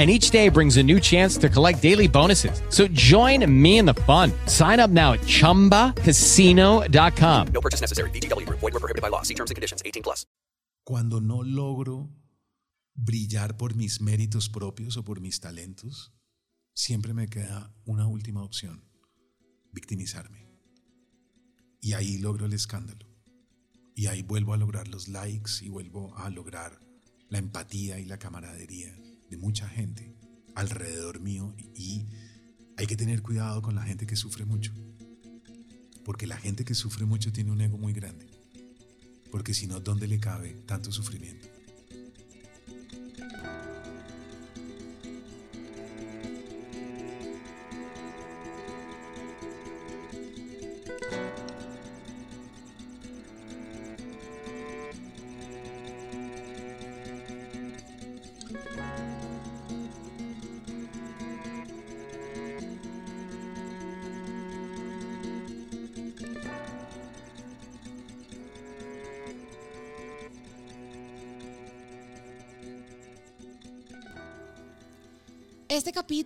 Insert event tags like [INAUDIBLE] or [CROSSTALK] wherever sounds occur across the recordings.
and each day brings a new chance to collect daily bonuses. So join me in the fun. Sign up now at ChumbaCasino.com. No purchase necessary. BGW. Void were prohibited by law. See terms and conditions. 18 plus. Cuando no logro brillar por mis méritos propios o por mis talentos, siempre me queda una última opción, victimizarme. Y ahí logro el escándalo. Y ahí vuelvo a lograr los likes y vuelvo a lograr la empatía y la camaradería de mucha gente alrededor mío y hay que tener cuidado con la gente que sufre mucho. Porque la gente que sufre mucho tiene un ego muy grande. Porque si no, ¿dónde le cabe tanto sufrimiento?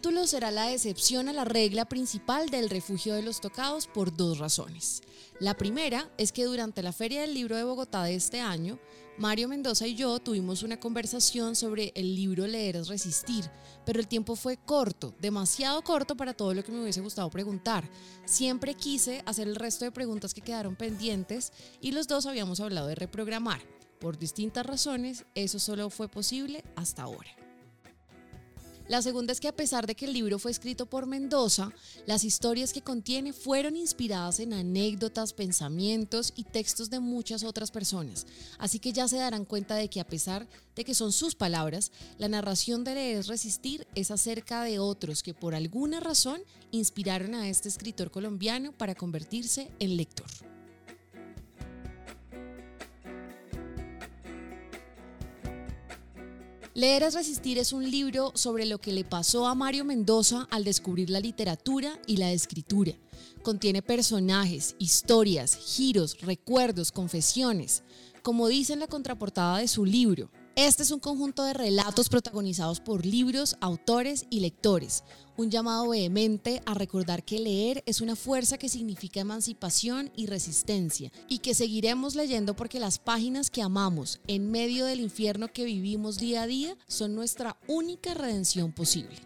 Capítulo será la excepción a la regla principal del refugio de los tocados por dos razones. La primera es que durante la Feria del Libro de Bogotá de este año, Mario Mendoza y yo tuvimos una conversación sobre el libro Leer es Resistir, pero el tiempo fue corto, demasiado corto para todo lo que me hubiese gustado preguntar. Siempre quise hacer el resto de preguntas que quedaron pendientes y los dos habíamos hablado de reprogramar. Por distintas razones, eso solo fue posible hasta ahora. La segunda es que a pesar de que el libro fue escrito por Mendoza, las historias que contiene fueron inspiradas en anécdotas, pensamientos y textos de muchas otras personas. Así que ya se darán cuenta de que a pesar de que son sus palabras, la narración de Leer es Resistir es acerca de otros que por alguna razón inspiraron a este escritor colombiano para convertirse en lector. Leer es resistir es un libro sobre lo que le pasó a Mario Mendoza al descubrir la literatura y la escritura. Contiene personajes, historias, giros, recuerdos, confesiones. Como dice en la contraportada de su libro, este es un conjunto de relatos protagonizados por libros, autores y lectores, un llamado vehemente a recordar que leer es una fuerza que significa emancipación y resistencia, y que seguiremos leyendo porque las páginas que amamos en medio del infierno que vivimos día a día son nuestra única redención posible.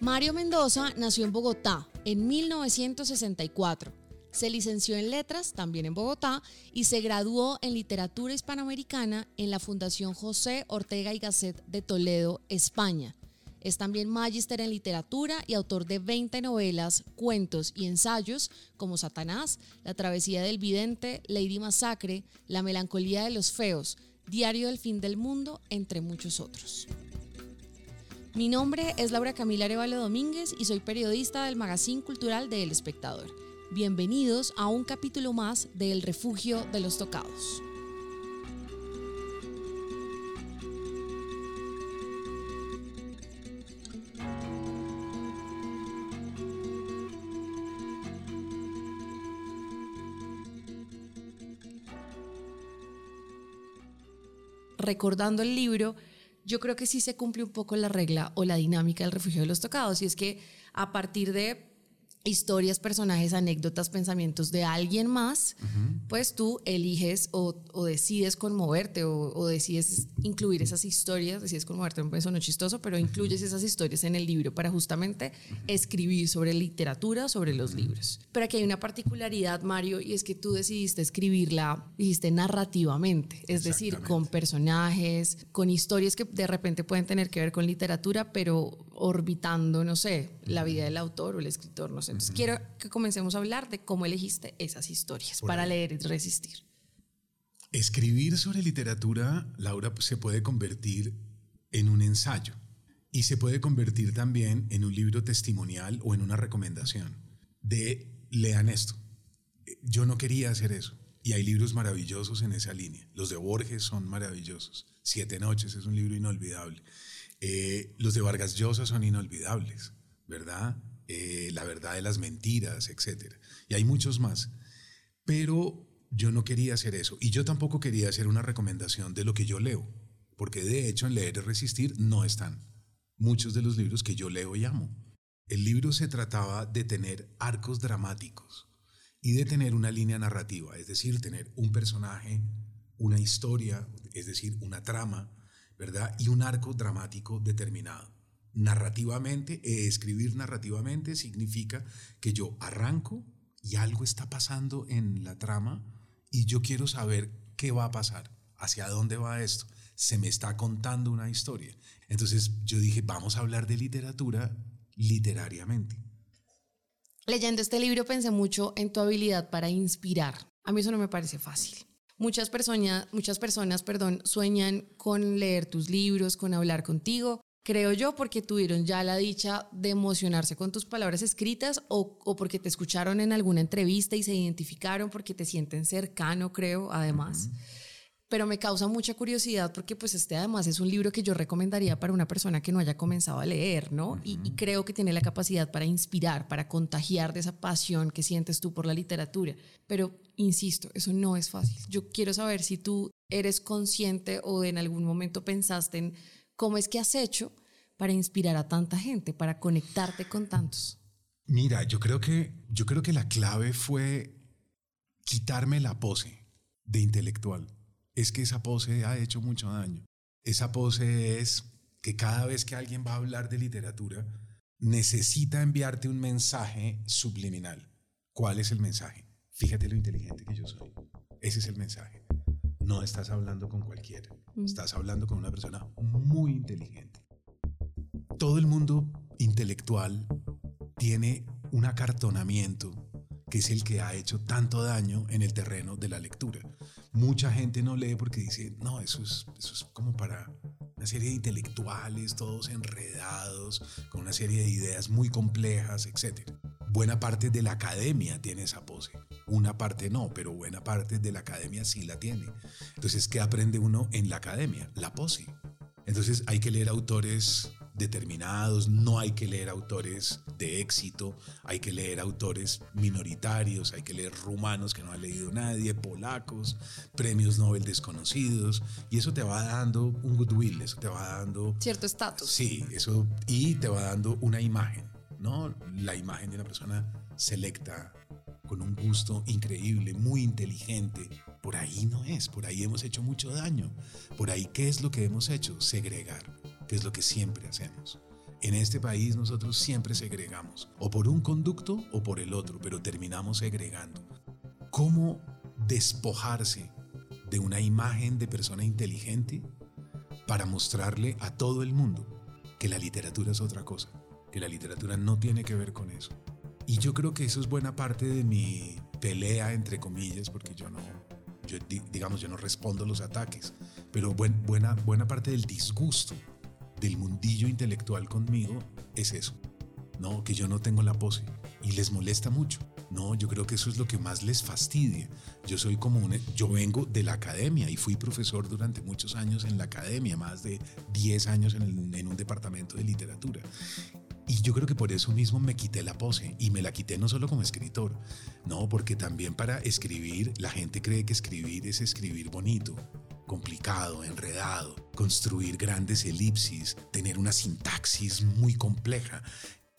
Mario Mendoza nació en Bogotá en 1964 se licenció en letras, también en Bogotá, y se graduó en literatura hispanoamericana en la Fundación José Ortega y Gasset de Toledo, España. Es también magíster en literatura y autor de 20 novelas, cuentos y ensayos como Satanás, La travesía del vidente, Lady Masacre, La melancolía de los feos, Diario del fin del mundo, entre muchos otros. Mi nombre es Laura Camila Arevalo Domínguez y soy periodista del Magazine Cultural de El Espectador. Bienvenidos a un capítulo más de El Refugio de los Tocados. Recordando el libro, yo creo que sí se cumple un poco la regla o la dinámica del refugio de los tocados, y es que a partir de historias, personajes, anécdotas, pensamientos de alguien más, pues tú eliges o, o decides conmoverte o, o, decides incluir esas historias, decides conmoverte, un peso no chistoso, pero incluyes esas historias en el libro para justamente escribir sobre literatura, sobre los libros. Pero aquí hay una particularidad, Mario, y es que tú decidiste escribirla, dijiste narrativamente, es decir, con personajes, con historias que de repente pueden tener que ver con literatura, pero orbitando, no sé, la vida del autor o el escritor, no sé. Entonces quiero que comencemos a hablar de cómo elegiste esas historias para leer y resistir. Escribir sobre literatura, Laura, se puede convertir en un ensayo y se puede convertir también en un libro testimonial o en una recomendación de lean esto. Yo no quería hacer eso. Y hay libros maravillosos en esa línea. Los de Borges son maravillosos. Siete Noches es un libro inolvidable. Eh, los de Vargas Llosa son inolvidables, ¿verdad? Eh, la verdad de las mentiras, etc. Y hay muchos más. Pero yo no quería hacer eso. Y yo tampoco quería hacer una recomendación de lo que yo leo. Porque de hecho en Leer y Resistir no están muchos de los libros que yo leo y amo. El libro se trataba de tener arcos dramáticos y de tener una línea narrativa, es decir, tener un personaje, una historia, es decir, una trama, Y un arco dramático determinado. Narrativamente, eh, escribir narrativamente significa que yo arranco y algo está pasando en la trama y yo quiero saber qué va a pasar, hacia dónde va esto. Se me está contando una historia. Entonces yo dije, vamos a hablar de literatura literariamente. Leyendo este libro pensé mucho en tu habilidad para inspirar. A mí eso no me parece fácil. Muchas personas, muchas personas, perdón, sueñan con leer tus libros, con hablar contigo. Creo yo porque tuvieron ya la dicha de emocionarse con tus palabras escritas o, o porque te escucharon en alguna entrevista y se identificaron porque te sienten cercano, creo, además pero me causa mucha curiosidad porque pues este además es un libro que yo recomendaría para una persona que no haya comenzado a leer, ¿no? y, creo que tiene la capacidad para inspirar, para contagiar de esa pasión que sientes tú por la literatura. Pero, insisto, eso no es fácil. Yo quiero saber si tú eres consciente o en algún momento pensaste en cómo es que has hecho para inspirar a tanta gente, para conectarte con tantos. Mira, yo creo que, yo creo que la clave fue quitarme la pose de intelectual es que esa pose ha hecho mucho daño. Esa pose es que cada vez que alguien va a hablar de literatura, necesita enviarte un mensaje subliminal. ¿Cuál es el mensaje? Fíjate lo inteligente que yo soy. Ese es el mensaje. No estás hablando con cualquiera. Mm. Estás hablando con una persona muy inteligente. Todo el mundo intelectual tiene un acartonamiento que es el que ha hecho tanto daño en el terreno de la lectura. Mucha gente no lee porque dice, no, eso es, eso es como para una serie de intelectuales, todos enredados, con una serie de ideas muy complejas, etc. Buena parte de la academia tiene esa pose. Una parte no, pero buena parte de la academia sí la tiene. Entonces, ¿qué aprende uno en la academia? La pose. Entonces hay que leer autores determinados, no hay que leer autores de éxito, hay que leer autores minoritarios, hay que leer rumanos que no ha leído nadie, polacos, premios Nobel desconocidos, y eso te va dando un goodwill, eso te va dando... Cierto estatus. Sí, eso, y te va dando una imagen, ¿no? La imagen de una persona selecta, con un gusto increíble, muy inteligente. Por ahí no es, por ahí hemos hecho mucho daño. Por ahí, ¿qué es lo que hemos hecho? Segregar que es lo que siempre hacemos. En este país nosotros siempre segregamos, o por un conducto o por el otro, pero terminamos segregando. ¿Cómo despojarse de una imagen de persona inteligente para mostrarle a todo el mundo que la literatura es otra cosa, que la literatura no tiene que ver con eso? Y yo creo que eso es buena parte de mi pelea, entre comillas, porque yo no, digamos, yo no respondo los ataques, pero buena, buena parte del disgusto del mundillo intelectual conmigo es eso. No, que yo no tengo la pose y les molesta mucho. No, yo creo que eso es lo que más les fastidia. Yo soy como un, yo vengo de la academia y fui profesor durante muchos años en la academia, más de 10 años en, un departamento de literatura. Y yo creo que por eso mismo me quité la pose y me la quité no solo como escritor, no, porque también para escribir la gente cree que escribir es escribir bonito complicado, enredado, construir grandes elipsis, tener una sintaxis muy compleja,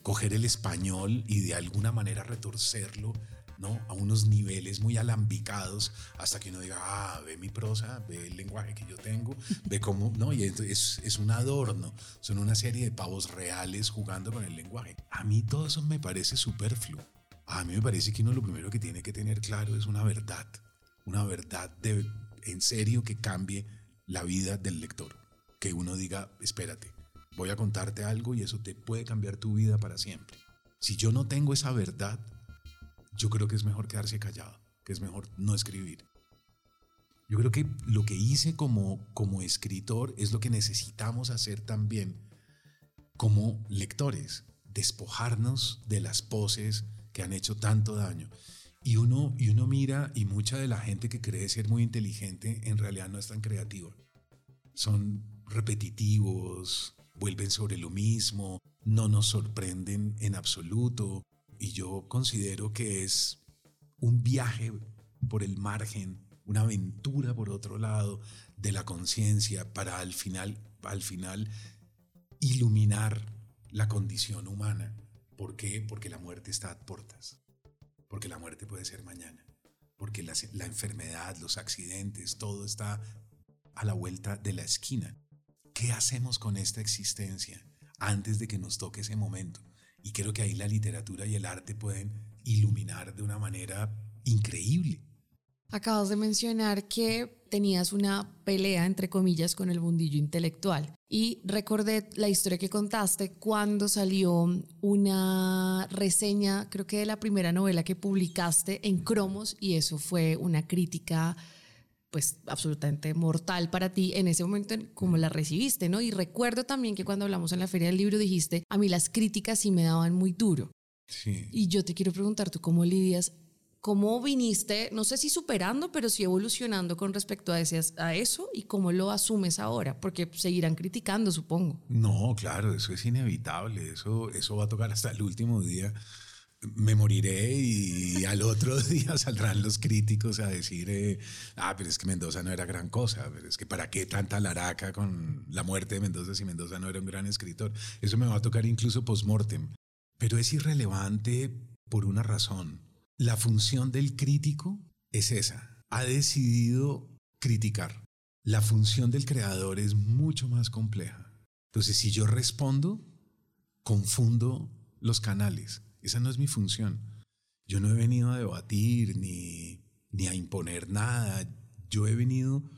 coger el español y de alguna manera retorcerlo ¿no? A unos niveles muy alambicados hasta que uno diga, ah, ve mi prosa, ve el lenguaje que yo tengo, ve cómo, ¿no? Y es, es un adorno, son una serie de pavos reales jugando con el lenguaje. A mí todo eso me parece superfluo. A mí me parece que uno lo primero que tiene que tener claro es una verdad, una verdad de, en serio que cambie la vida del lector. Que uno diga, espérate, voy a contarte algo y eso te puede cambiar tu vida para siempre. Si yo no tengo esa verdad, yo creo que es mejor quedarse callado, que es mejor no escribir. Yo creo que lo que hice como, como escritor es lo que necesitamos hacer también como lectores, despojarnos de las poses que han hecho tanto daño. Y uno, y uno mira y mucha de la gente que cree ser muy inteligente en realidad no es tan creativa. Son repetitivos, vuelven sobre lo mismo, no nos sorprenden en absoluto. Y yo considero que es un viaje por el margen, una aventura por otro lado de la conciencia para al final, al final iluminar la condición humana. ¿Por qué? Porque la muerte está a puertas. Porque la muerte puede ser mañana. Porque la, la enfermedad, los accidentes, todo está a la vuelta de la esquina. ¿Qué hacemos con esta existencia antes de que nos toque ese momento? Y creo que ahí la literatura y el arte pueden iluminar de una manera increíble. Acabas de mencionar que tenías una pelea, entre comillas, con el bundillo intelectual. Y recordé la historia que contaste cuando salió una reseña, creo que de la primera novela que publicaste en Cromos, y eso fue una crítica pues absolutamente mortal para ti en ese momento como la recibiste, ¿no? Y recuerdo también que cuando hablamos en la feria del libro dijiste, a mí las críticas sí me daban muy duro. Sí. Y yo te quiero preguntar, ¿tú cómo lidias? ¿Cómo viniste, no sé si superando, pero sí evolucionando con respecto a, ese, a eso y cómo lo asumes ahora? Porque seguirán criticando, supongo. No, claro, eso es inevitable, eso, eso va a tocar hasta el último día me moriré y al otro [LAUGHS] día saldrán los críticos a decir, eh, ah, pero es que Mendoza no era gran cosa, pero es que para qué tanta laraca con la muerte de Mendoza si Mendoza no era un gran escritor. Eso me va a tocar incluso post-mortem. Pero es irrelevante por una razón. La función del crítico es esa. Ha decidido criticar. La función del creador es mucho más compleja. Entonces, si yo respondo, confundo los canales esa no es mi función. Yo no he venido a debatir ni, ni a imponer nada. Yo he venido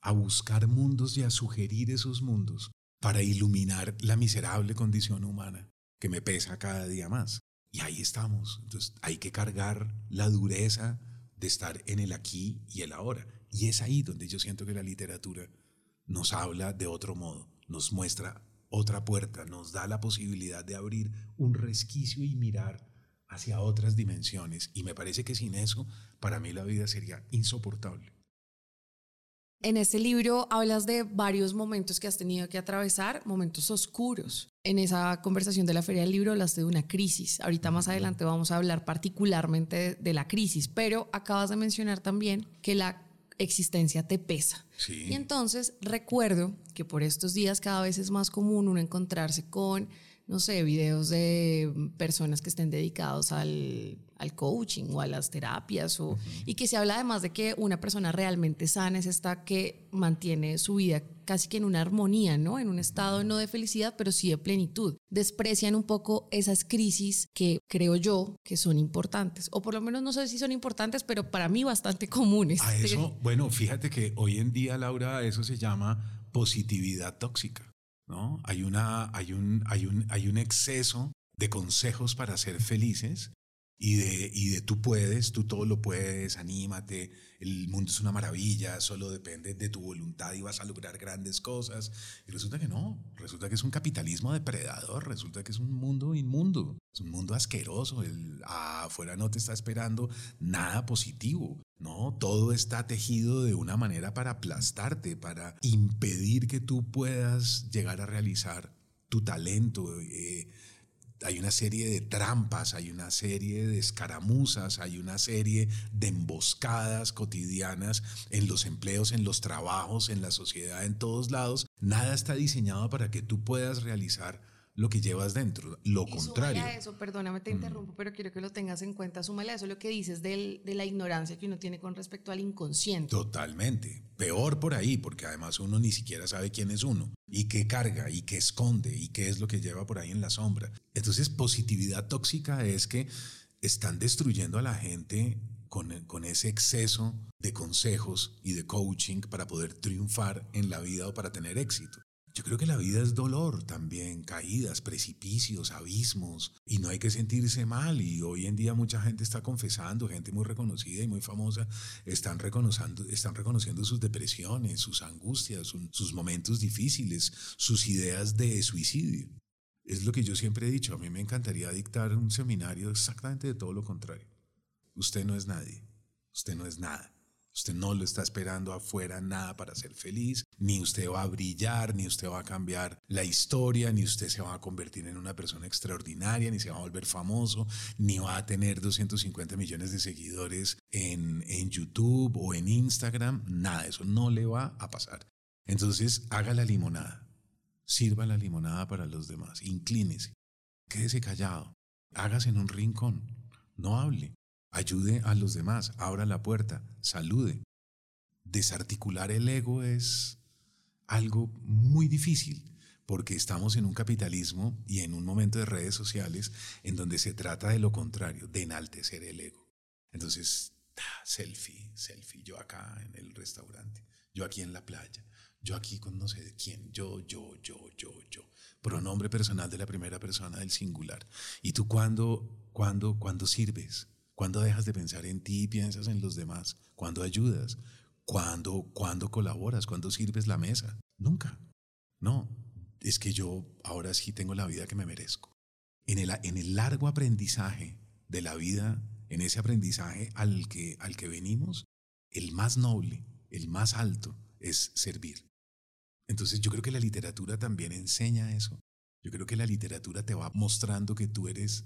a buscar mundos y a sugerir esos mundos para iluminar la miserable condición humana que me pesa cada día más. Y ahí estamos. Entonces hay que cargar la dureza de estar en el aquí y el ahora. Y es ahí donde yo siento que la literatura nos habla de otro modo, nos muestra otra puerta, nos da la posibilidad de abrir un resquicio y mirar hacia otras dimensiones. Y me parece que sin eso, para mí la vida sería insoportable. En este libro hablas de varios momentos que has tenido que atravesar, momentos oscuros. En esa conversación de la Feria del Libro hablaste de una crisis. Ahorita más adelante vamos a hablar particularmente de, la crisis, pero acabas de mencionar también que la existencia te pesa. Y entonces recuerdo que por estos días cada vez es más común uno encontrarse con, no sé, videos de personas que estén dedicados al, al coaching o a las terapias, o, y que se habla además de que una persona realmente sana es esta que mantiene su vida casi que en una armonía, ¿no? En un estado no de felicidad, pero sí de plenitud. Desprecian un poco esas crisis que creo yo que son importantes, o por lo menos no sé si son importantes, pero para mí bastante comunes. A eso, [LAUGHS] bueno, fíjate que hoy en día, Laura, eso se llama positividad tóxica, ¿no? Hay, una, hay, un, hay, un, hay un exceso de consejos para ser felices y de, y de tú puedes, tú todo lo puedes, anímate, el mundo es una maravilla, solo depende de tu voluntad y vas a lograr grandes cosas. Y resulta que no, resulta que es un capitalismo depredador, resulta que es un mundo inmundo, es un mundo asqueroso, el, afuera no te está esperando nada positivo. No, todo está tejido de una manera para aplastarte, para impedir que tú puedas llegar a realizar tu talento, eh, hay una serie de trampas, hay una serie de escaramuzas, hay una serie de emboscadas cotidianas en los empleos, en los trabajos, en la sociedad, en todos lados. Nada está diseñado para que tú puedas realizar lo que llevas dentro, lo Y contrario. súmale a eso, perdóname, te interrumpo, pero quiero que lo tengas en cuenta. Súmale a eso lo que dices del- de la ignorancia que uno tiene con respecto al inconsciente. Totalmente. Peor por ahí, porque además uno ni siquiera sabe quién es uno, y qué carga, y qué esconde, y qué es lo que lleva por ahí en la sombra. Entonces, positividad tóxica es que están destruyendo a la gente con, con ese exceso de consejos y de coaching para poder triunfar en la vida o para tener éxito. Yo creo que la vida es dolor también, caídas, precipicios, abismos, y no hay que sentirse mal. Y hoy en día mucha gente está confesando, gente muy reconocida y muy famosa, están reconociendo, están reconociendo sus depresiones, sus angustias, su- sus momentos difíciles, sus ideas de suicidio. Es lo que yo siempre he dicho, a mí me encantaría dictar un seminario exactamente de todo lo contrario. Usted no es nadie, usted no es nada. Usted no lo está esperando afuera nada para ser feliz, ni usted va a brillar, ni usted va a cambiar la historia, ni usted se va a convertir en una persona extraordinaria, ni se va a volver famoso, ni va a tener 250 millones de seguidores en, en YouTube o en Instagram, nada, eso no le va a pasar. Entonces, haga la limonada, sirva la limonada para los demás, inclínese, quédese callado, hágase en un rincón, no hable, ayude a los demás, abra la puerta, salude. Desarticular el ego es algo muy difícil porque estamos en un capitalismo y en un momento de redes sociales en donde se trata de lo contrario, de enaltecer el ego. Entonces, selfie, selfie, yo acá en el restaurante, yo aquí en la playa, yo aquí con no sé de quién, yo, yo, yo, yo, yo. Pronombre personal de la primera persona del singular. ¿Y tú cuándo, cuándo, cuándo sirves? ¿Cuándo dejas de pensar en ti y piensas en los demás? ¿Cuándo ayudas? ¿Cuándo, cuándo colaboras? ¿Cuándo sirves la mesa? Nunca. No, es que yo ahora sí tengo la vida que me merezco. En el, en el largo aprendizaje de la vida, en ese aprendizaje al que, al que venimos, el más noble, el más alto es servir. Entonces yo creo que la literatura también enseña eso. Yo creo que la literatura te va mostrando que tú eres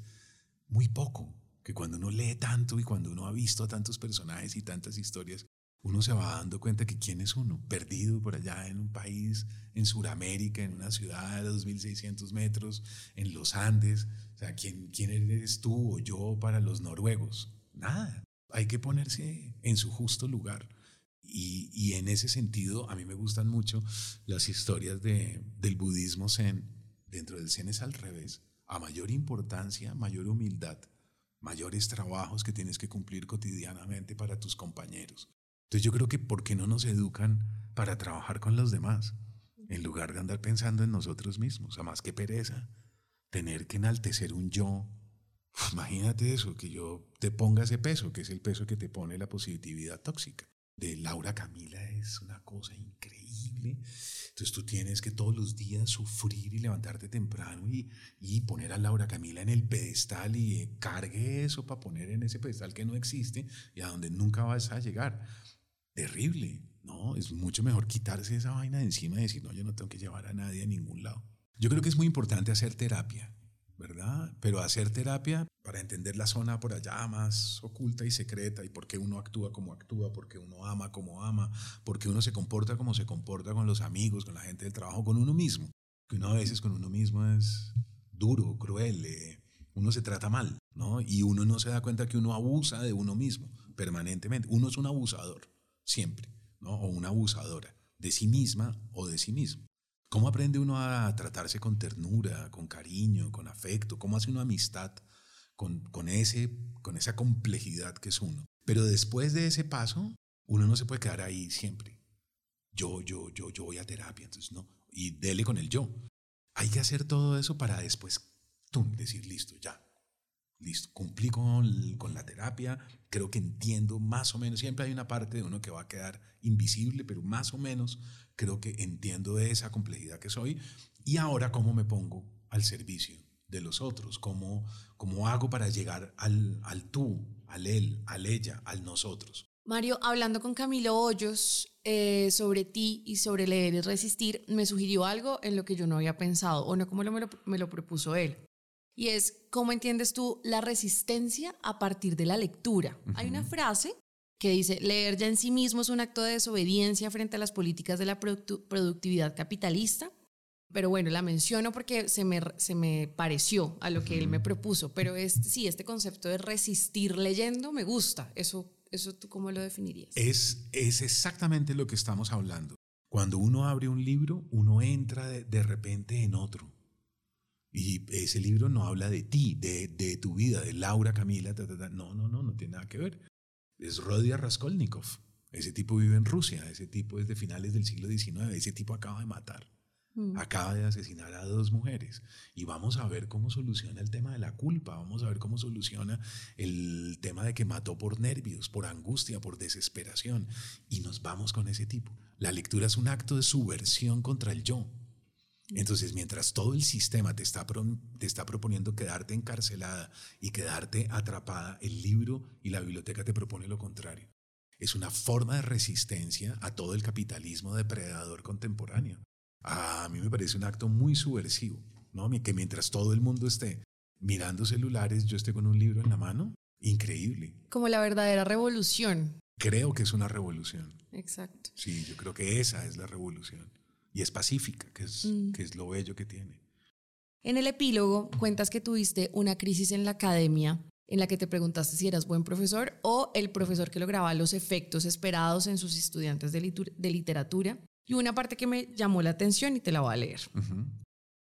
muy poco, que cuando uno lee tanto y cuando uno ha visto a tantos personajes y tantas historias, uno se va dando cuenta que quién es uno, perdido por allá en un país, en Sudamérica, en una ciudad de 2.600 metros, en los Andes. O sea, ¿quién, ¿quién eres tú o yo para los noruegos? Nada. Hay que ponerse en su justo lugar. Y, y en ese sentido, a mí me gustan mucho las historias de, del budismo zen. Dentro del zen es al revés. A mayor importancia, mayor humildad, mayores trabajos que tienes que cumplir cotidianamente para tus compañeros. Entonces yo creo que ¿por qué no nos educan para trabajar con los demás? En lugar de andar pensando en nosotros mismos, a más que pereza, tener que enaltecer un yo. [LAUGHS] Imagínate eso, que yo te ponga ese peso, que es el peso que te pone la positividad tóxica. De Laura Camila es una cosa increíble. Entonces tú tienes que todos los días sufrir y levantarte temprano y, y poner a Laura Camila en el pedestal y eh, cargue eso para poner en ese pedestal que no existe y a donde nunca vas a llegar. Terrible, ¿no? Es mucho mejor quitarse esa vaina de encima y decir, no, yo no tengo que llevar a nadie a ningún lado. Yo creo que es muy importante hacer terapia, Pero hacer terapia para entender la zona por allá más oculta y secreta y por qué uno actúa como actúa, por qué uno ama como ama, por qué uno se comporta como se comporta con los amigos, con la gente del trabajo, con uno mismo. Que uno a veces con uno mismo es duro, cruel, eh, uno se trata mal, ¿no? Y uno no se da cuenta que uno abusa de uno mismo permanentemente. Uno es un abusador, siempre, ¿no? O una abusadora, de sí misma o de sí mismo. ¿Cómo aprende uno a tratarse con ternura, con cariño, con afecto? ¿Cómo hace una amistad con, con, ese, con esa complejidad que es uno? Pero después de ese paso, uno no se puede quedar ahí siempre. Yo, yo, yo, yo voy a terapia, entonces no. Y dele con el yo. Hay que hacer todo eso para después, tum, decir, listo, ya. Listo, cumplí con, con la terapia, creo que entiendo más o menos, siempre hay una parte de uno que va a quedar invisible, pero más o menos creo que entiendo esa complejidad que soy y ahora cómo me pongo al servicio de los otros, cómo, cómo hago para llegar al, al tú, al él, al ella, al nosotros. Mario, hablando con Camilo Hoyos eh, sobre ti y sobre leer y resistir, me sugirió algo en lo que yo no había pensado, o no como lo, me, lo, me lo propuso él. Y es, ¿cómo entiendes tú la resistencia a partir de la lectura? Uh -huh. Hay una frase que dice, leer ya en sí mismo es un acto de desobediencia frente a las políticas de la produ productividad capitalista, pero bueno, la menciono porque se me, se me pareció a lo que él me propuso, pero es, sí, este concepto de resistir leyendo me gusta, eso, eso tú cómo lo definirías. Es, es exactamente lo que estamos hablando. Cuando uno abre un libro, uno entra de, de repente en otro. Y ese libro no habla de ti, de, de tu vida, de Laura Camila. ta, ta, ta. No, no, no, no tiene nada que ver. Es Rodia Raskolnikov. Ese tipo vive en Rusia, ese tipo es de finales del siglo XIX, ese tipo acaba de matar. Acaba de asesinar a dos mujeres y vamos a ver cómo soluciona el tema de la culpa, vamos a ver cómo soluciona el tema de que mató por nervios, por angustia, por desesperación y nos vamos con ese tipo. La lectura es un acto de subversión contra el yo. Entonces, mientras todo el sistema te está, pro- te está proponiendo quedarte encarcelada y quedarte atrapada, el libro y la biblioteca te propone lo contrario. Es una forma de resistencia a todo el capitalismo depredador contemporáneo. A mí me parece un acto muy subversivo, ¿no? Que mientras todo el mundo esté mirando celulares, yo esté con un libro en la mano. Increíble. Como la verdadera revolución. Creo que es una revolución. Exacto. Sí, yo creo que esa es la revolución. Y es pacífica, que es, que es lo bello que tiene. En el epílogo cuentas que tuviste una crisis en la academia en la que te preguntaste si eras buen profesor o el profesor que lograba los efectos esperados en sus estudiantes de, litur- de literatura. Y una parte que me llamó la atención y te la voy a leer.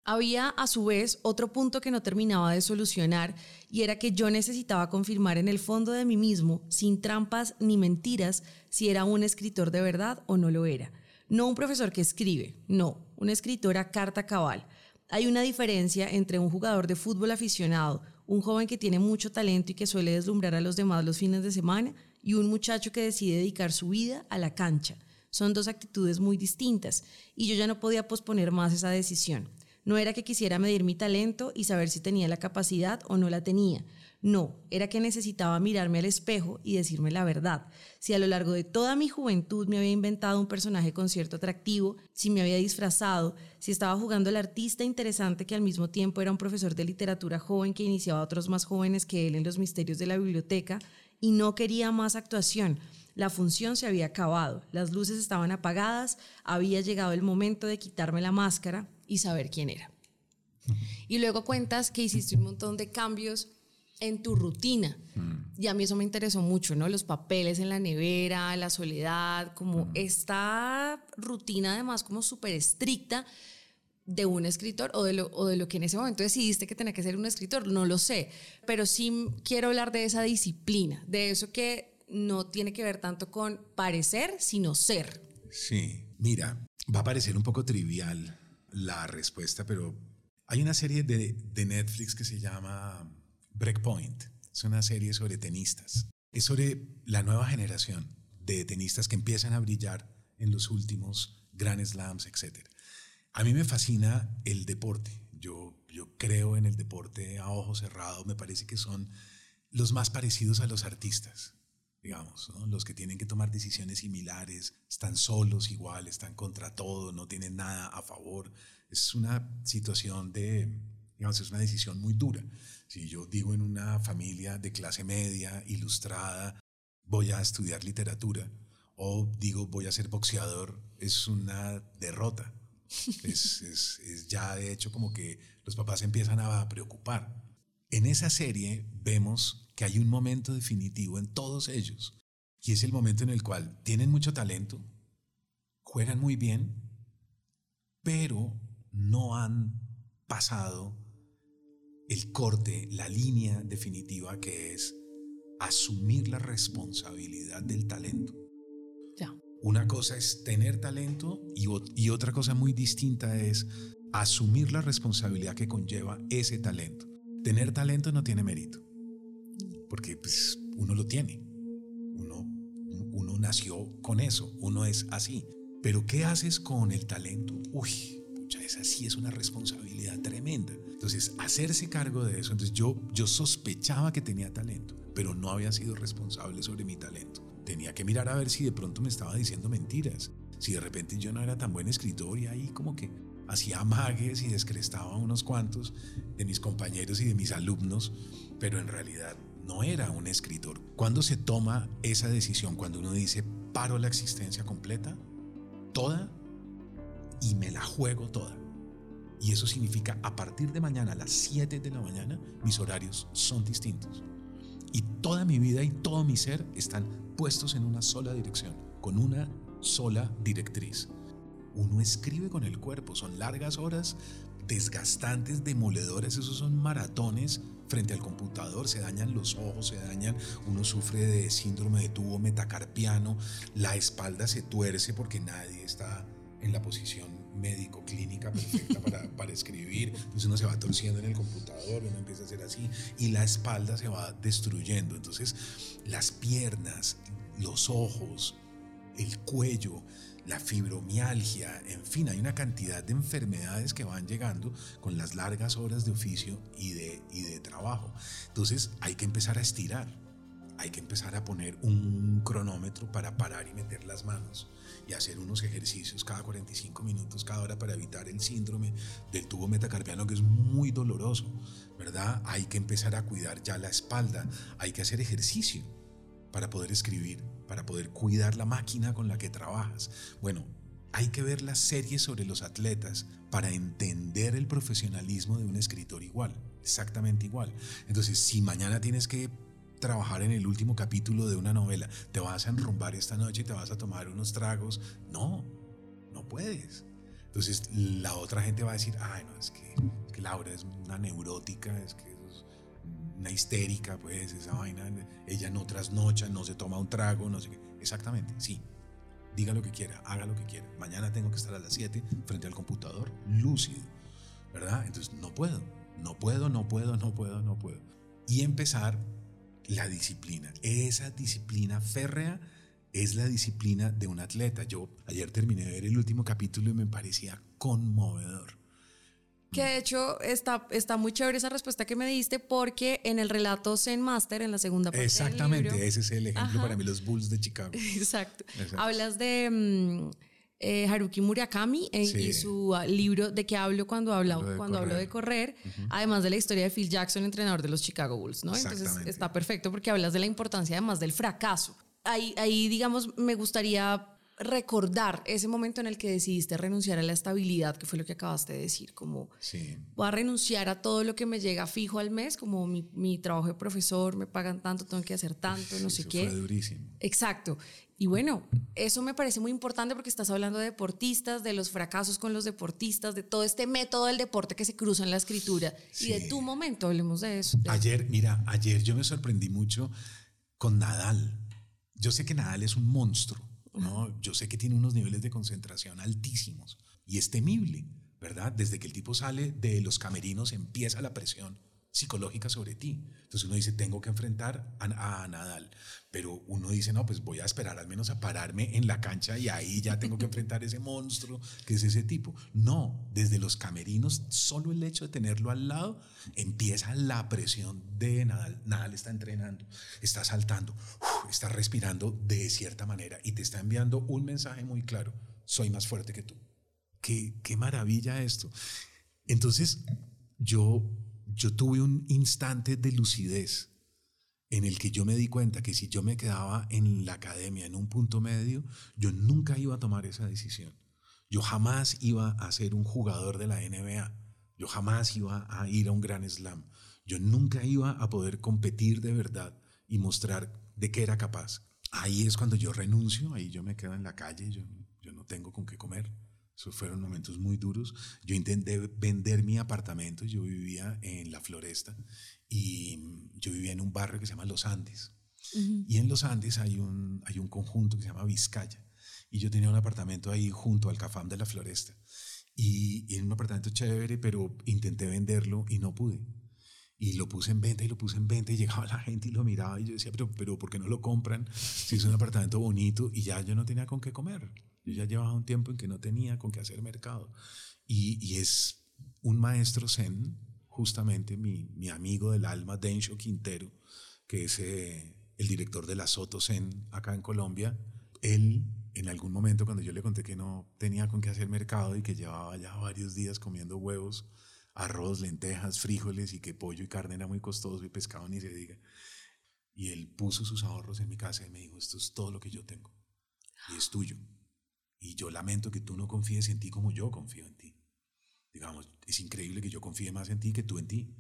Había a su vez otro punto que no terminaba de solucionar y era que yo necesitaba confirmar en el fondo de mí mismo, sin trampas ni mentiras, si era un escritor de verdad o no lo era. No un profesor que escribe, no, un escritor a carta cabal. Hay una diferencia entre un jugador de fútbol aficionado, un joven que tiene mucho talento y que suele deslumbrar a los demás los fines de semana, y un muchacho que decide dedicar su vida a la cancha. Son dos actitudes muy distintas y yo ya no podía posponer más esa decisión. No era que quisiera medir mi talento y saber si tenía la capacidad o no la tenía. No, era que necesitaba mirarme al espejo y decirme la verdad. Si a lo largo de toda mi juventud me había inventado un personaje con cierto atractivo, si me había disfrazado, si estaba jugando al artista interesante que al mismo tiempo era un profesor de literatura joven que iniciaba a otros más jóvenes que él en los misterios de la biblioteca y no quería más actuación. La función se había acabado, las luces estaban apagadas, había llegado el momento de quitarme la máscara y saber quién era. Y luego cuentas que hiciste un montón de cambios en tu rutina. Y a mí eso me interesó mucho, ¿no? Los papeles en la nevera, la soledad, como esta rutina además como súper estricta de un escritor o de, lo, o de lo que en ese momento decidiste que tenía que ser un escritor, no lo sé, pero sí quiero hablar de esa disciplina, de eso que no tiene que ver tanto con parecer, sino ser. Sí, mira, va a parecer un poco trivial la respuesta, pero hay una serie de, de Netflix que se llama Breakpoint. Es una serie sobre tenistas. Es sobre la nueva generación de tenistas que empiezan a brillar en los últimos Grand Slams, etc. A mí me fascina el deporte. Yo, yo creo en el deporte a ojo cerrado. Me parece que son los más parecidos a los artistas digamos, ¿no? los que tienen que tomar decisiones similares, están solos igual, están contra todo, no tienen nada a favor. Es una situación de, digamos, es una decisión muy dura. Si yo digo en una familia de clase media, ilustrada, voy a estudiar literatura, o digo voy a ser boxeador, es una derrota. [LAUGHS] es, es, es ya de hecho como que los papás empiezan a preocupar. En esa serie vemos que hay un momento definitivo en todos ellos, y es el momento en el cual tienen mucho talento, juegan muy bien, pero no han pasado el corte, la línea definitiva que es asumir la responsabilidad del talento. Ya. Una cosa es tener talento y, y otra cosa muy distinta es asumir la responsabilidad que conlleva ese talento. Tener talento no tiene mérito, porque pues, uno lo tiene, uno, uno nació con eso, uno es así. Pero ¿qué haces con el talento? Uy, pucha, esa sí es una responsabilidad tremenda. Entonces, hacerse cargo de eso, entonces yo, yo sospechaba que tenía talento, pero no había sido responsable sobre mi talento. Tenía que mirar a ver si de pronto me estaba diciendo mentiras, si de repente yo no era tan buen escritor y ahí como que hacía amagues y descrestaba a unos cuantos de mis compañeros y de mis alumnos, pero en realidad no era un escritor. ¿Cuándo se toma esa decisión? Cuando uno dice, paro la existencia completa, toda, y me la juego toda. Y eso significa a partir de mañana a las 7 de la mañana mis horarios son distintos. Y toda mi vida y todo mi ser están puestos en una sola dirección, con una sola directriz. Uno escribe con el cuerpo, son largas horas, desgastantes, demoledoras, esos son maratones frente al computador, se dañan los ojos, se dañan, uno sufre de síndrome de tubo metacarpiano, la espalda se tuerce porque nadie está en la posición médico, clínica perfecta para, [LAUGHS] para, escribir. Entonces uno se va torciendo en el computador, uno empieza a hacer así y la espalda se va destruyendo. Entonces las piernas, los ojos, el cuello, la fibromialgia, en fin, hay una cantidad de enfermedades que van llegando con las largas horas de oficio y de, y de trabajo. Entonces hay que empezar a estirar, hay que empezar a poner un cronómetro para parar y meter las manos y hacer unos ejercicios cada 45 minutos, cada hora para evitar el síndrome del tubo metacarpiano que es muy doloroso, ¿verdad? Hay que empezar a cuidar ya la espalda, hay que hacer ejercicio para poder escribir para poder cuidar la máquina con la que trabajas. Bueno, hay que ver las series sobre los atletas para entender el profesionalismo de un escritor igual, exactamente igual. Entonces, si mañana tienes que trabajar en el último capítulo de una novela, te vas a enrumbar esta noche y te vas a tomar unos tragos, no, no puedes. Entonces la otra gente va a decir, ay, no, es que, es que Laura es una neurótica, es que una histérica, pues, esa vaina. Ella no trasnocha, no se toma un trago, no sé qué. Exactamente, sí. Diga lo que quiera, haga lo que quiera. Mañana tengo que estar a las 7 frente al computador, lúcido, ¿verdad? Entonces, no puedo, no puedo, no puedo, no puedo, no puedo. Y empezar la disciplina. Esa disciplina férrea es la disciplina de un atleta. Yo ayer terminé de ver el último capítulo y me parecía conmovedor. Que de hecho está, está muy chévere esa respuesta que me diste porque en el relato Zen Master, en la segunda parte Exactamente, del libro, ese es el ejemplo para mí, los Bulls de Chicago. [LAUGHS] Exacto. Hablas de mm, eh, Haruki Murakami eh, y su ah, libro de qué hablo cuando hablo, de cuando correr. hablo de correr, además de la historia de Phil Jackson, entrenador de los Chicago Bulls, ¿no? Entonces está perfecto porque hablas de la importancia además del fracaso. Ahí, ahí digamos, me gustaría recordar ese momento en el que decidiste renunciar a la estabilidad, que fue lo que acabaste de decir, como voy a renunciar a todo lo que me llega fijo al mes, como mi, mi trabajo de profesor, me pagan tanto, tengo que hacer tanto, no sé qué. Fue durísimo. Exacto. Y bueno, eso me parece muy importante porque estás hablando de deportistas, de los fracasos con los deportistas, de todo este método del deporte que se cruza en la escritura y de tu momento, hablemos de eso. Ayer, mira, ayer yo me sorprendí mucho con Nadal. Yo sé que Nadal es un monstruo ¿no? Yo sé que tiene unos niveles de concentración altísimos y es temible, ¿verdad? Desde que el tipo sale de los camerinos empieza la presión psicológica sobre ti. Entonces uno dice, tengo que enfrentar a, Nadal, pero uno dice, no, pues voy a esperar al menos a pararme en la cancha y ahí ya tengo que enfrentar ese monstruo que es ese tipo. No, desde los camerinos, solo el hecho de tenerlo al lado, empieza la presión de Nadal. Nadal está entrenando, está saltando, está respirando de cierta manera y te está enviando un mensaje muy claro, soy más fuerte que tú. Qué, qué maravilla esto. Entonces, yo yo tuve un instante de lucidez en el que yo me di cuenta que si yo me quedaba en la academia, en un punto medio, yo nunca iba a tomar esa decisión. Yo jamás iba a ser un jugador de la NBA. Yo jamás iba a ir a un gran slam. Yo nunca iba a poder competir de verdad y mostrar de qué era capaz. Ahí es cuando yo renuncio, ahí yo me quedo en la calle, yo, yo no tengo con qué comer. Esos fueron momentos muy duros. Yo intenté vender mi apartamento, yo vivía en la floresta y yo vivía en un barrio que se llama Los Andes. Y en Los Andes hay un, hay un conjunto que se llama Vizcaya. Y yo tenía un apartamento ahí junto al Cafam de la Floresta. Y, en un apartamento chévere, pero intenté venderlo y no pude. Y lo puse en venta y lo puse en venta y llegaba la gente y lo miraba y yo decía, pero, pero ¿por qué no lo compran? Si es un apartamento bonito y ya yo no tenía con qué comer. Yo ya llevaba un tiempo en que no tenía con qué hacer mercado. Y, es un maestro zen, justamente mi, mi amigo del alma, Densho Quintero, que es eh, el director de la Soto Zen acá en Colombia. Él, en algún momento, cuando yo le conté que no tenía con qué hacer mercado y que llevaba ya varios días comiendo huevos, arroz, lentejas, frijoles y que pollo y carne era muy costoso y pescado ni se diga. Y él puso sus ahorros en mi casa y me dijo, esto es todo lo que yo tengo y es tuyo. Y yo lamento que tú no confíes en ti como yo confío en ti. Digamos, es increíble que yo confíe más en ti que tú en ti.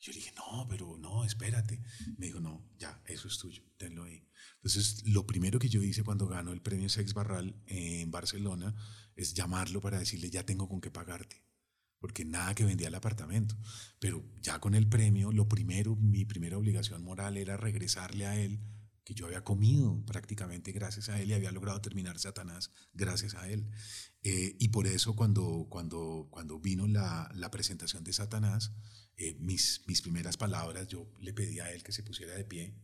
Yo le dije, no, pero no, espérate. Me dijo, no, ya, eso es tuyo, tenlo ahí. Entonces, lo primero que yo hice cuando ganó el premio Sex Barral en Barcelona es llamarlo para decirle, ya tengo con qué pagarte. Porque nada que vendía el apartamento. Pero ya con el premio, lo primero, mi primera obligación moral era regresarle a él que yo había comido prácticamente gracias a él y había logrado terminar Satanás gracias a él. Eh, y por eso cuando, cuando, cuando vino la, la presentación de Satanás, eh, mis, mis primeras palabras, yo le pedí a él que se pusiera de pie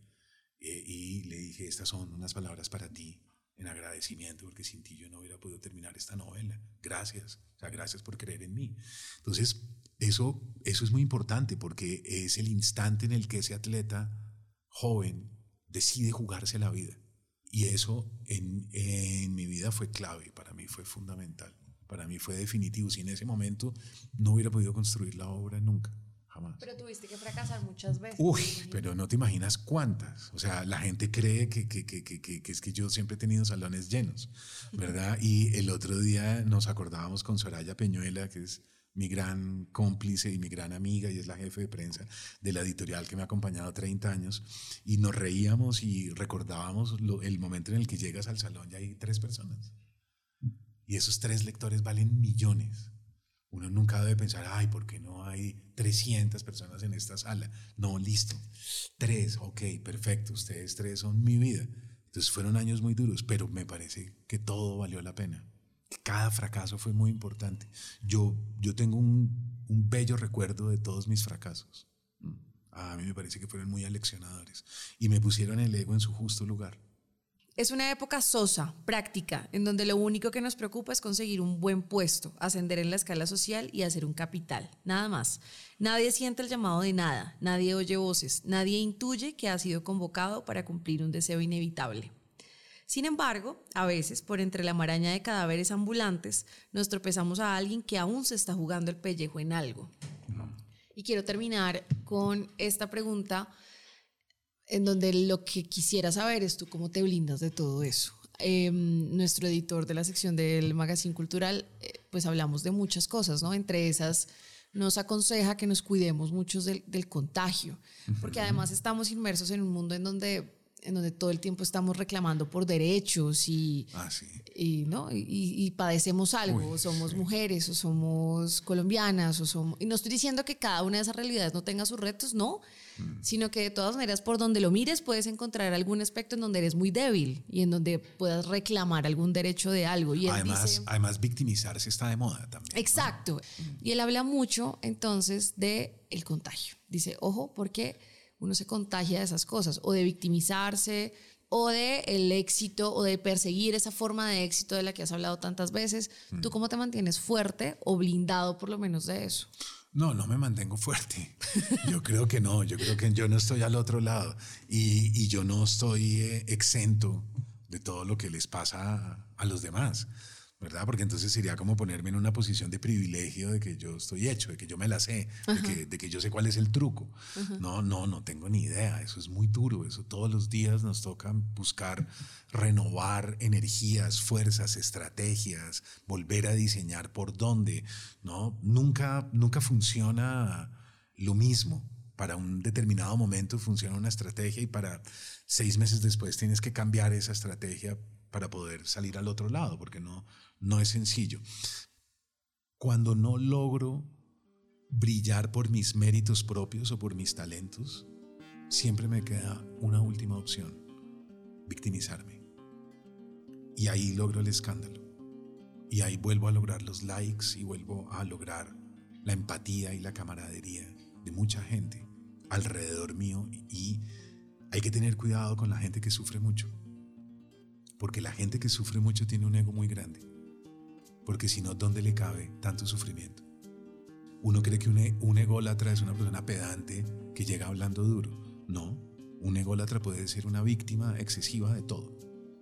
eh, y le dije, estas son unas palabras para ti en agradecimiento, porque sin ti yo no hubiera podido terminar esta novela. Gracias, o sea, gracias por creer en mí. Entonces, eso, eso es muy importante porque es el instante en el que ese atleta joven decide jugarse la vida. Y eso en, en mi vida fue clave, para mí fue fundamental, para mí fue definitivo. Si en ese momento no hubiera podido construir la obra nunca. Jamás. Pero tuviste que fracasar muchas veces. Uy, pero no te imaginas cuántas. O sea, la gente cree que, que, que, que, que es que yo siempre he tenido salones llenos, ¿verdad? Y el otro día nos acordábamos con Soraya Peñuela, que es mi gran cómplice y mi gran amiga y es la jefe de prensa de la editorial que me ha acompañado 30 años y nos reíamos y recordábamos el momento en el que llegas al salón y hay tres personas y esos tres lectores valen millones. Uno nunca debe pensar, ay, ¿por qué no hay 300 personas en esta sala? No, listo. Tres, ok, perfecto. Ustedes tres son mi vida. Entonces fueron años muy duros, pero me parece que todo valió la pena. Cada fracaso fue muy importante. Yo, yo tengo un, un bello recuerdo de todos mis fracasos. A mí me parece que fueron muy aleccionadores y me pusieron el ego en su justo lugar. Es una época sosa, práctica, en donde lo único que nos preocupa es conseguir un buen puesto, ascender en la escala social y hacer un capital, nada más. Nadie siente el llamado de nada, nadie oye voces, nadie intuye que ha sido convocado para cumplir un deseo inevitable. Sin embargo, a veces, por entre la maraña de cadáveres ambulantes, nos tropezamos a alguien que aún se está jugando el pellejo en algo. Y quiero terminar con esta pregunta en donde lo que quisiera saber es tú cómo te blindas de todo eso. Eh, nuestro editor de la sección del Magazine Cultural, eh, pues hablamos de muchas cosas, ¿no? Entre esas nos aconseja que nos cuidemos mucho del, del contagio, porque además estamos inmersos en un mundo en donde en donde todo el tiempo estamos reclamando por derechos y, Ah, sí. y, ¿no? y, y padecemos algo, Uy, somos sí. mujeres, o somos colombianas, o somos... Y no estoy diciendo que cada una de esas realidades no tenga sus retos, no, Mm. sino que de todas maneras, por donde lo mires, puedes encontrar algún aspecto en donde eres muy débil y en donde puedas reclamar algún derecho de algo. Y Además, dice... además, victimizarse está de moda también. ¿no? Exacto. Y él habla mucho entonces de el contagio. Dice, ojo, porque uno se contagia de esas cosas, o de victimizarse, o de el éxito, o de perseguir esa forma de éxito de la que has hablado tantas veces. ¿Tú cómo te mantienes fuerte o blindado por lo menos de eso? No, no me mantengo fuerte. Yo creo que no, yo creo que yo no estoy al otro lado y, y yo no estoy eh, exento de todo lo que les pasa a, a los demás, ¿verdad? Porque entonces sería como ponerme en una posición de privilegio de que yo estoy hecho, de que yo me la sé, de que, de que yo sé cuál es el truco. No, no, no tengo ni idea, eso es muy duro, eso todos los días nos toca buscar renovar energías, fuerzas, estrategias, volver a diseñar por dónde, ¿no? Nunca, nunca funciona lo mismo. Para un determinado momento funciona una estrategia y para seis meses después tienes que cambiar esa estrategia para poder salir al otro lado, porque no, no es sencillo. Cuando no logro brillar por mis méritos propios o por mis talentos, siempre me queda una última opción, victimizarme. Y ahí logro el escándalo. Y ahí vuelvo a lograr los likes y vuelvo a lograr la empatía y la camaradería de mucha gente alrededor mío. Y hay que tener cuidado con la gente que sufre mucho. Porque la gente que sufre mucho tiene un ego muy grande. Porque si no, ¿dónde le cabe tanto sufrimiento? Uno cree que un, e- un ególatra es una persona pedante que llega hablando duro. No, un ególatra puede ser una víctima excesiva de todo,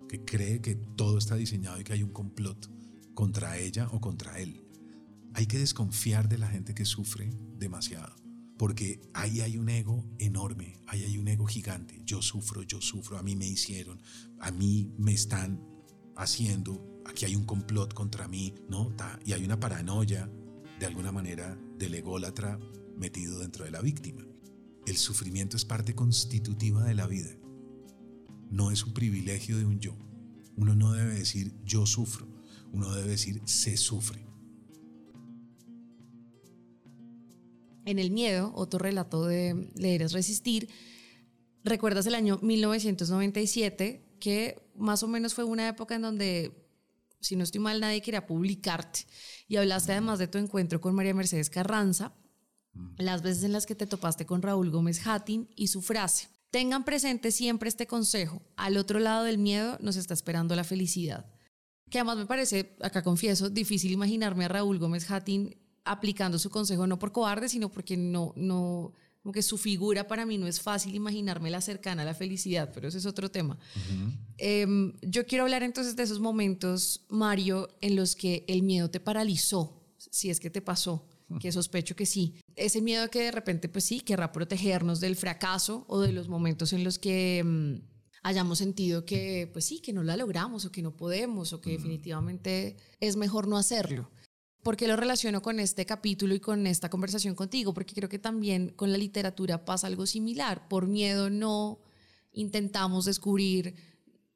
que cree que todo está diseñado y que hay un complot contra ella o contra él. Hay que desconfiar de la gente que sufre demasiado, porque ahí hay un ego enorme, ahí hay un ego gigante. Yo sufro, yo sufro, a mí me hicieron, a mí me están haciendo, aquí hay un complot contra mí, ¿no? Y hay una paranoia de alguna manera del ególatra metido dentro de la víctima. El sufrimiento es parte constitutiva de la vida. No es un privilegio de un yo. Uno no debe decir yo sufro, uno debe decir se sufre. En El Miedo, otro relato de Leer es Resistir, recuerdas el año 1997, que más o menos fue una época en donde, si no estoy mal, nadie quería publicarte. Y hablaste además de tu encuentro con María Mercedes Carranza, las veces en las que te topaste con Raúl Gómez Hattin y su frase. Tengan presente siempre este consejo. Al otro lado del miedo nos está esperando la felicidad. Que además me parece, acá confieso, difícil imaginarme a Raúl Gómez Hattin aplicando su consejo no por cobarde, sino porque no, no, como que su figura para mí no es fácil imaginarme la cercana a la felicidad, pero ese es otro tema. Em, yo quiero hablar entonces de esos momentos, Mario, en los que el miedo te paralizó, si es que te pasó, que sospecho que sí. Ese miedo que de repente, pues sí, querrá protegernos del fracaso o de los momentos en los que... em, hayamos sentido que, pues sí, que no la logramos o que no podemos o que definitivamente es mejor no hacerlo. ¿Por qué lo relaciono con este capítulo y con esta conversación contigo? Porque creo que también con la literatura pasa algo similar. Por miedo no intentamos descubrir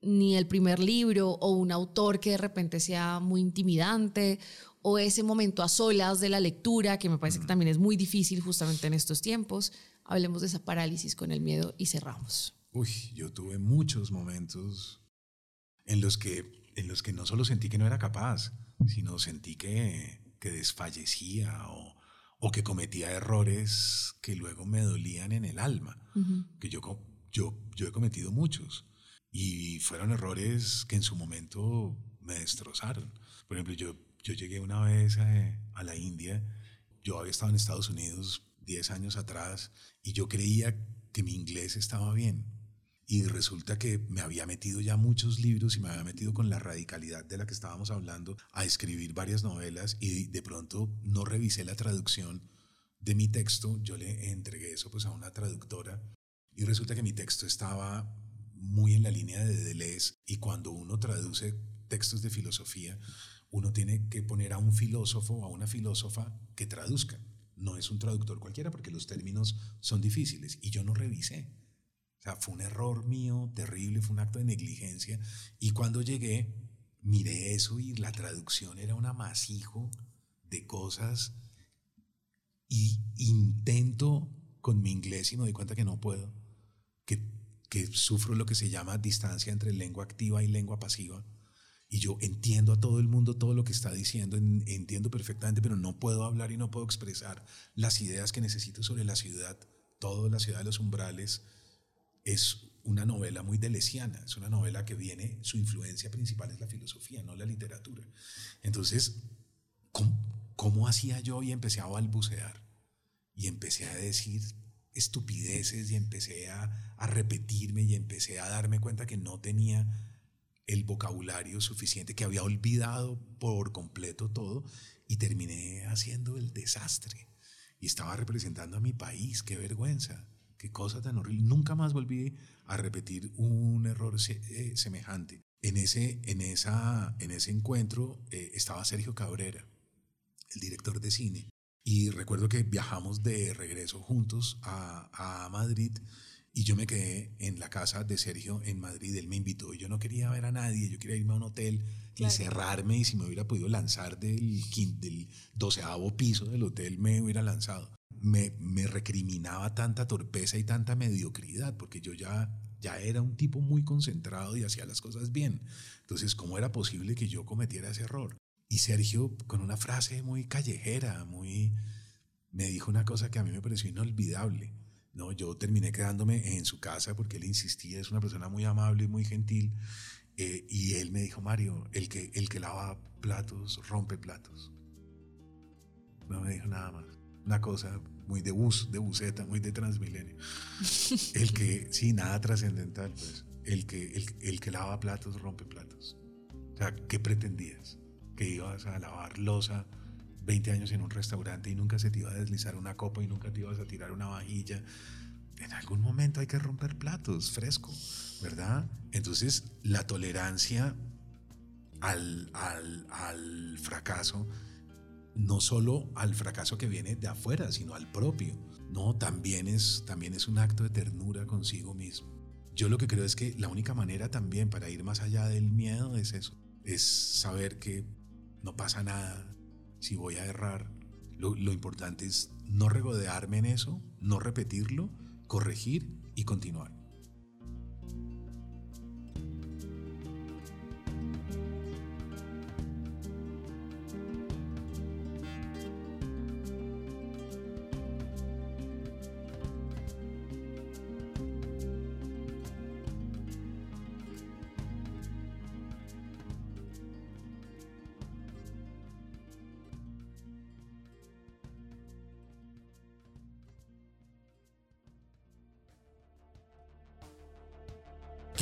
ni el primer libro o un autor que de repente sea muy intimidante o ese momento a solas de la lectura que me parece que también es muy difícil justamente en estos tiempos. Hablemos de esa parálisis con el miedo y cerramos. Uy, yo tuve muchos momentos en los que, en los que no solo sentí que no era capaz, sino sentí que, que desfallecía o, o que cometía errores que luego me dolían en el alma, que yo, yo, yo he cometido muchos. Y fueron errores que en su momento me destrozaron. Por ejemplo, yo, yo llegué una vez a, a la India, yo había estado en Estados Unidos 10 años atrás y yo creía que mi inglés estaba bien. Y resulta que me había metido ya muchos libros y me había metido con la radicalidad de la que estábamos hablando a escribir varias novelas y de pronto no revisé la traducción de mi texto. Yo le entregué eso pues a una traductora y resulta que mi texto estaba muy en la línea de Deleuze y cuando uno traduce textos de filosofía, uno tiene que poner a un filósofo o a una filósofa que traduzca. No es un traductor cualquiera porque los términos son difíciles y yo no revisé. O sea, fue un error mío terrible, fue un acto de negligencia. Y cuando llegué, miré eso y la traducción era un amasijo de cosas y intento con mi inglés y me doy cuenta que no puedo, que, que sufro lo que se llama distancia entre lengua activa y lengua pasiva. Y yo entiendo a todo el mundo todo lo que está diciendo, en- entiendo perfectamente, pero no puedo hablar y no puedo expresar las ideas que necesito sobre la ciudad. Todo la ciudad de los umbrales es una novela muy delesiana, es una novela que viene, su influencia principal es la filosofía, no la literatura. Entonces, ¿cómo, hacía yo? Y empecé a balbucear y empecé a decir estupideces y empecé a, a repetirme y empecé a darme cuenta que no tenía el vocabulario suficiente, que había olvidado por completo todo y terminé haciendo el desastre. Y estaba representando a mi país, qué vergüenza, qué cosa tan horrible. Nunca más volví a repetir un error se- eh, semejante. En ese, en, esa, en ese encuentro eh, estaba Sergio Cabrera, el director de cine. Y recuerdo que viajamos de regreso juntos a, a Madrid y yo me quedé en la casa de Sergio en Madrid. Él me invitó y yo no quería ver a nadie. Yo quería irme a un hotel, Claro. encerrarme y si me hubiera podido lanzar del, del doceavo piso del hotel me hubiera lanzado. Me, recriminaba tanta torpeza y tanta mediocridad porque yo ya, ya era un tipo muy concentrado y hacía las cosas bien. Entonces, ¿cómo era posible que yo cometiera ese error? Y Sergio, con una frase muy callejera, muy, me dijo una cosa que a mí me pareció inolvidable. No, yo terminé quedándome en su casa porque él insistía, es una persona muy amable y muy gentil. eh, y él me dijo, Mario, el que, el que lava platos rompe platos. No me dijo nada más. Una cosa muy de bus, de buseta, muy de transmilenio. [LAUGHS] El que, sí, nada trascendental, pues. El que, el, el que lava platos rompe platos. O sea, ¿qué pretendías? Que ibas a lavar losa 20 años en un restaurante y nunca se te iba a deslizar una copa y nunca te ibas a tirar una vajilla. En algún momento hay que romper platos, fresco, ¿verdad? Entonces, la tolerancia al, al, al fracaso no solo al fracaso que viene de afuera, sino al propio. No, también es, también es un acto de ternura consigo mismo. Yo lo que creo es que la única manera también para ir más allá del miedo es eso, es saber que no pasa nada si voy a errar. Lo, lo importante es no regodearme en eso, no repetirlo, corregir y continuar.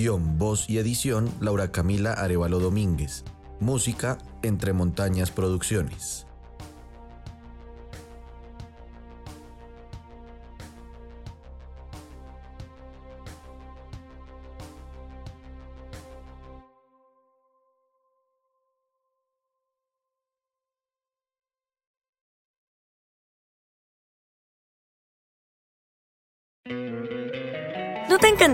Voz y edición, Laura Camila Arevalo Domínguez. Música, Entre Montañas Producciones.